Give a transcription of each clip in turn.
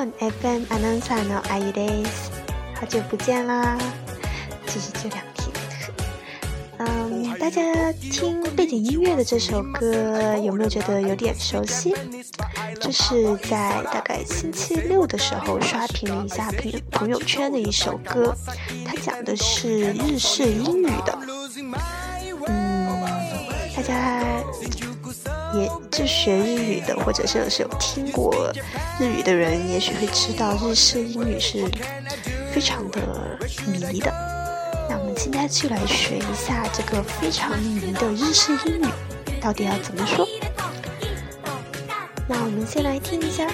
本 FM アナウンサーのあゆです。好久不见啦，就是这两天。嗯，大家听背景音乐的这首歌有没有觉得有点熟悉？这是在大概星期六的时候刷屏了一下朋朋友圈的一首歌，它讲的是日式英语的。嗯，大家。 也就学日语的，或者是是有听过日语的人，也许会知道日式英语是非常的迷的。那我们今天就来学一下这个非常迷的日式英语，到底要怎么说？那我们先来听一下：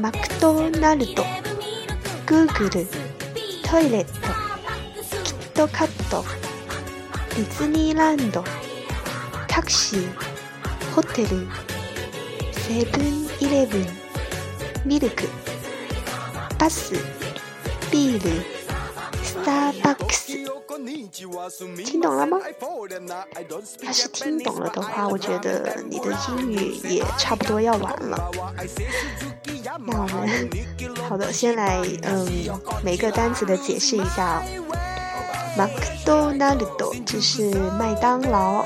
マクドナルド、グーグル、トイレット、キットカット、ディズニーランド。 タクシー、ホテル、セブンイレブン、ミルク、バス、ビール、スターバックス。听懂了吗？要是听懂了的话，我觉得你的英语也差不多要完了。那我们好的，先来嗯每个单词的解释一下啊。マクドナルド这是麦当劳。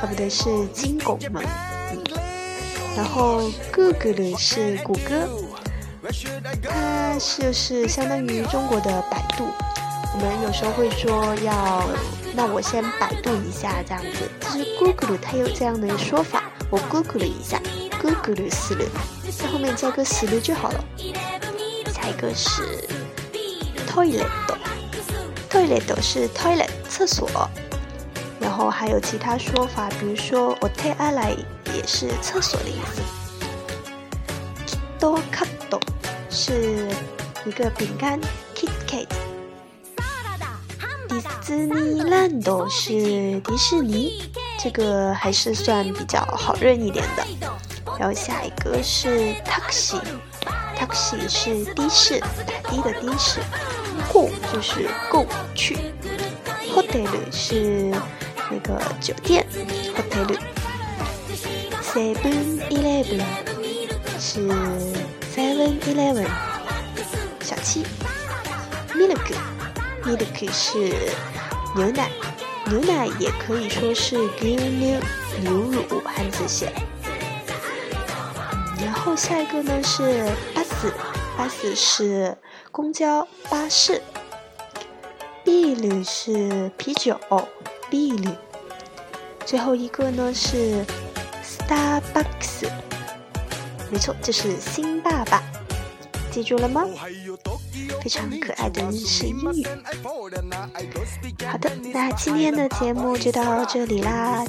啊，不对，是金拱门。然后，Google 是谷歌，它就是相当于中国的百度。我们有时候会说要，那我先百度一下这样子。其实 Google 它有这样的说法，我 Google 了一下，Google 死了，在后面加个死了就好了。下一个是 Toilet，Toilet 是 Toilet 厕所。然后还有其他说法，比如说 o t e a l a 也是厕所的意思。Kito Kato 是一个饼干，Kit Kat。迪士尼 Land 是迪士尼，这个还是算比较好认一点的。然后下一个是 Taxi，Taxi 是的士，打的的的士。Go 就是 Go 去。Hotel 是。那个酒店，hotel，Seven Eleven 是 Seven Eleven 小七，Milk，Milk 是牛奶，牛奶也可以说是牛牛牛乳汉字写。然后下一个呢是巴士，巴士是公交巴士 b i l 是啤酒。B 里，最后一个呢是 Starbucks，没错，就是新爸爸，记住了吗？非常可爱的日式英语。好的，那今天的节目就到这里啦，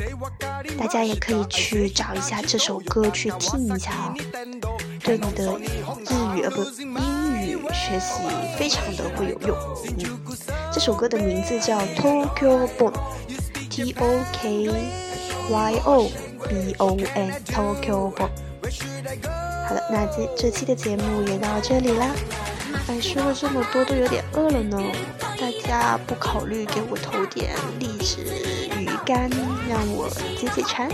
大家也可以去找一下这首歌去听一下哦，对你的日语呃不英语学习非常的会有用。嗯，这首歌的名字叫 Tokyo Bon》，T O K Y O B O N，Tokyo Bon。好了，那这这期的节目也到这里啦。哎，说了这么多，都有点饿了呢。大家不考虑给我投点荔枝鱼干，让我解解馋？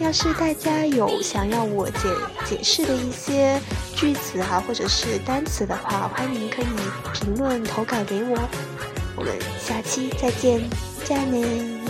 要是大家有想要我解解释的一些句子啊，或者是单词的话，欢迎可以评论投稿给我。我们下期再见，再见。